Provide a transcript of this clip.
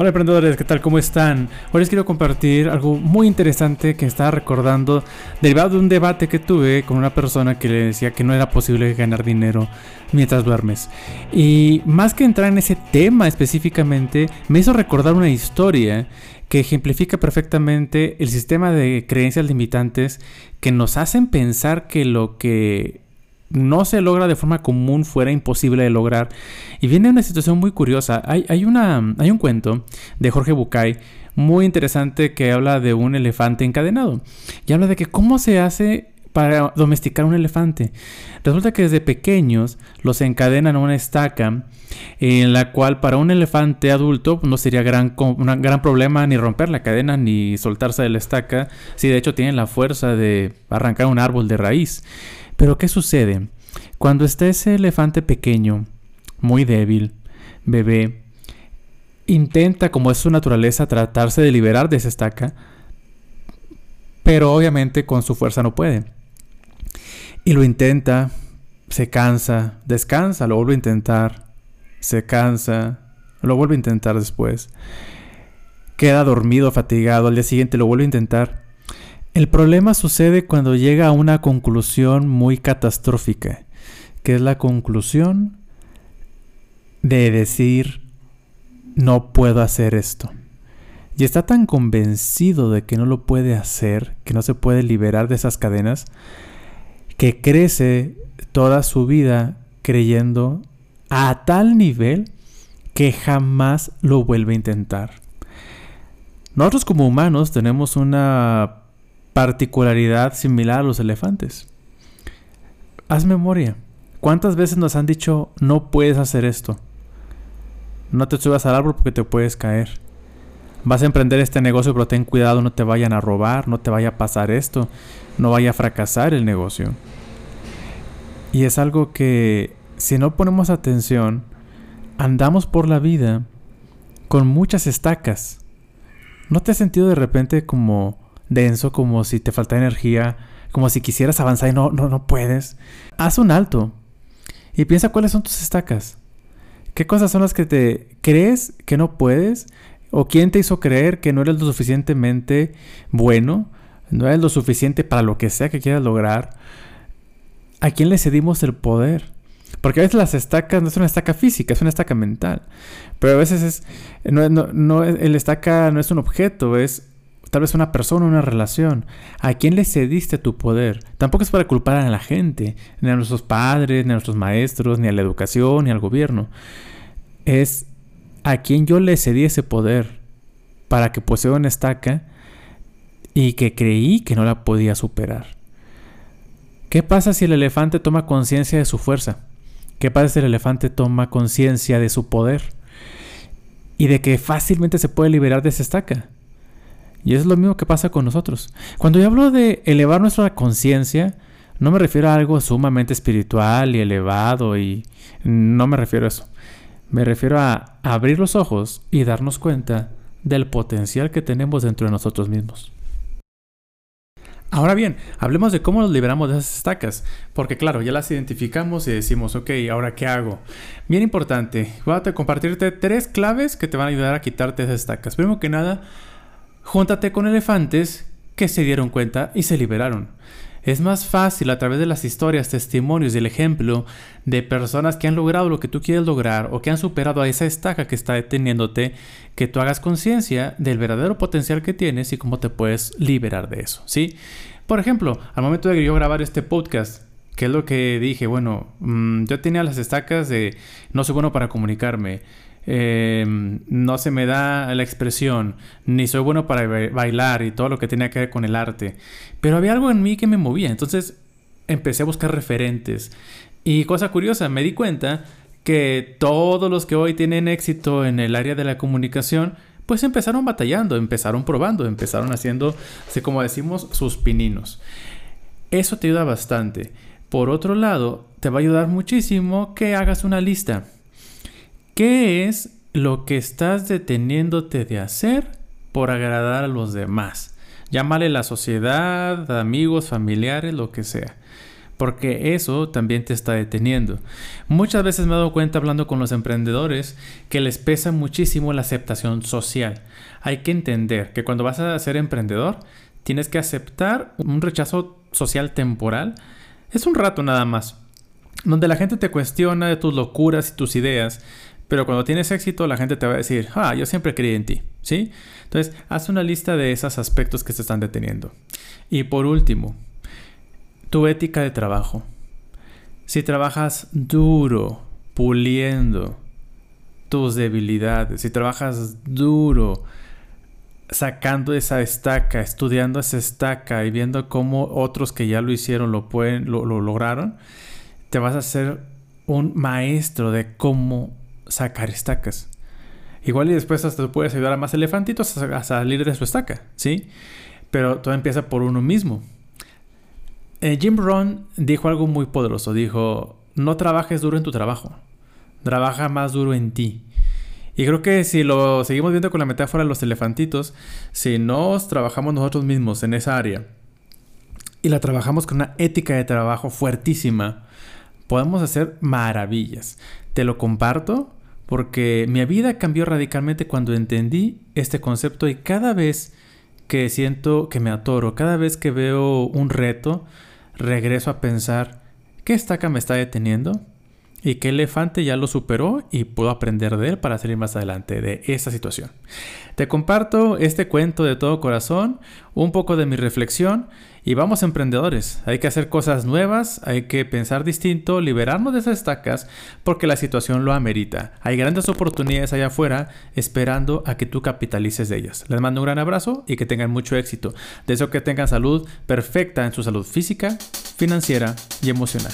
Hola emprendedores, ¿qué tal? ¿Cómo están? Hoy les quiero compartir algo muy interesante que estaba recordando derivado de un debate que tuve con una persona que le decía que no era posible ganar dinero mientras duermes. Y más que entrar en ese tema específicamente, me hizo recordar una historia que ejemplifica perfectamente el sistema de creencias limitantes que nos hacen pensar que lo que no se logra de forma común fuera imposible de lograr. Y viene una situación muy curiosa. Hay, una, hay un cuento de Jorge Bucay muy interesante que habla de un elefante encadenado. Y habla de que cómo se hace para domesticar un elefante. Resulta que desde pequeños los encadenan a una estaca en la cual para un elefante adulto no sería gran, un gran problema ni romper la cadena ni soltarse de la estaca, si de hecho tienen la fuerza de arrancar un árbol de raíz. Pero ¿qué sucede? Cuando está ese elefante pequeño, muy débil, bebé, intenta, como es su naturaleza, tratarse de liberar de esa estaca, pero obviamente con su fuerza no puede. Y lo intenta, se cansa, descansa, lo vuelve a intentar, se cansa, lo vuelve a intentar después. Queda dormido, fatigado, al día siguiente lo vuelve a intentar el problema sucede cuando llega a una conclusión muy catastrófica, que es la conclusión de decir, no puedo hacer esto. Y está tan convencido de que no lo puede hacer, que no se puede liberar de esas cadenas, que crece toda su vida creyendo a tal nivel que jamás lo vuelve a intentar. Nosotros como humanos tenemos una particularidad similar a los elefantes. Haz memoria. ¿Cuántas veces nos han dicho no puedes hacer esto? No te subas al árbol porque te puedes caer. Vas a emprender este negocio, pero ten cuidado, no te vayan a robar, no te vaya a pasar esto, no vaya a fracasar el negocio. Y es algo que, si no ponemos atención, andamos por la vida con muchas estacas. ¿No te has sentido de repente como denso, como si te falta energía, como si quisieras avanzar y no, no, no puedes, haz un alto y piensa cuáles son tus estacas. ¿Qué cosas son las que te crees que no puedes? ¿O quién te hizo creer que no eres lo suficientemente bueno? ¿No eres lo suficiente para lo que sea que quieras lograr? ¿A quién le cedimos el poder? Porque a veces las estacas no es una estaca física, es una estaca mental. Pero a veces es, no, no, no, el estaca no es un objeto, es tal vez una persona, una relación. ¿A quién le cediste tu poder? Tampoco es para culpar a la gente, ni a nuestros padres, ni a nuestros maestros, ni a la educación, ni al gobierno. Es a quien yo le cedí ese poder para que posea una estaca y que creí que no la podía superar. ¿Qué pasa si el elefante toma conciencia de su fuerza? ¿Qué pasa si el elefante toma conciencia de su poder? Y de que fácilmente se puede liberar de esa estaca. Y es lo mismo que pasa con nosotros. Cuando yo hablo de elevar nuestra conciencia, no me refiero a algo sumamente espiritual y elevado y no me refiero a eso. Me refiero a abrir los ojos y darnos cuenta del potencial que tenemos dentro de nosotros mismos. Ahora bien, hablemos de cómo nos liberamos de esas estacas, porque claro, ya las identificamos y decimos, ok, ahora qué hago. Bien importante, voy a compartirte tres claves que te van a ayudar a quitarte esas estacas. Primero que nada, Júntate con elefantes que se dieron cuenta y se liberaron. Es más fácil a través de las historias, testimonios y el ejemplo de personas que han logrado lo que tú quieres lograr o que han superado a esa estaca que está deteniéndote, que tú hagas conciencia del verdadero potencial que tienes y cómo te puedes liberar de eso, ¿sí? Por ejemplo, al momento de yo grabar este podcast, ¿qué es lo que dije? Bueno, mm, yo tenía las estacas de no soy bueno para comunicarme, Em, no se me da la expresión, ni soy bueno para bailar y todo lo que tenía que ver con el arte. Pero había algo en mí que me movía, entonces empecé a buscar referentes. Y cosa curiosa, me di cuenta que todos los que hoy tienen éxito en el área de la comunicación, pues empezaron batallando, empezaron probando, empezaron haciendo, como decimos, sus pininos. Eso te ayuda bastante. Por otro lado, te va a ayudar muchísimo que hagas una lista. ¿Qué es lo que estás deteniéndote de hacer por agradar a los demás? Llámale la sociedad, amigos, familiares, lo que sea. porque eso también te está deteniendo. Muchas veces me he dado cuenta hablando con los emprendedores que les pesa muchísimo la aceptación social. Hay que entender que cuando vas a ser emprendedor, tienes que aceptar un rechazo social temporal. Es un rato nada más, donde la gente te cuestiona de tus locuras y tus ideas, pero cuando tienes éxito la gente te va a decir, ah, yo siempre creí en ti, ¿sí? Entonces, haz una lista de esos aspectos que te están deteniendo. Y por último, tu ética de trabajo. Si trabajas duro, puliendo tus debilidades, si trabajas duro, sacando esa estaca, estudiando esa estaca y viendo cómo otros que ya lo hicieron lo pueden, lo, lograron, te vas a ser un maestro de cómo sacar estacas. Igual y después hasta puedes ayudar a más elefantitos a, salir de su estaca, ¿sí? Pero todo empieza por uno mismo. Eh, Jim Rohn dijo algo muy poderoso. Dijo, no trabajes duro en tu trabajo. Trabaja más duro en ti. Y creo que si lo seguimos viendo con la metáfora de los elefantitos, si nos trabajamos nosotros mismos en esa área y la trabajamos con una ética de trabajo fuertísima, podemos hacer maravillas. Te lo comparto porque mi vida cambió radicalmente cuando entendí este concepto y cada vez que siento que me atoro, cada vez que veo un reto, regreso a pensar, ¿qué estaca me está deteniendo? Y que elefante ya lo superó y puedo aprender de él para salir más adelante de esa situación. Te comparto este cuento de todo corazón, un poco de mi reflexión y vamos emprendedores, hay que hacer cosas nuevas, hay que pensar distinto, liberarnos de esas estacas porque la situación lo amerita. Hay grandes oportunidades allá afuera esperando a que tú capitalices de ellas. Les mando un gran abrazo y que tengan mucho éxito. Deseo que tengan salud perfecta en su salud física, financiera y emocional.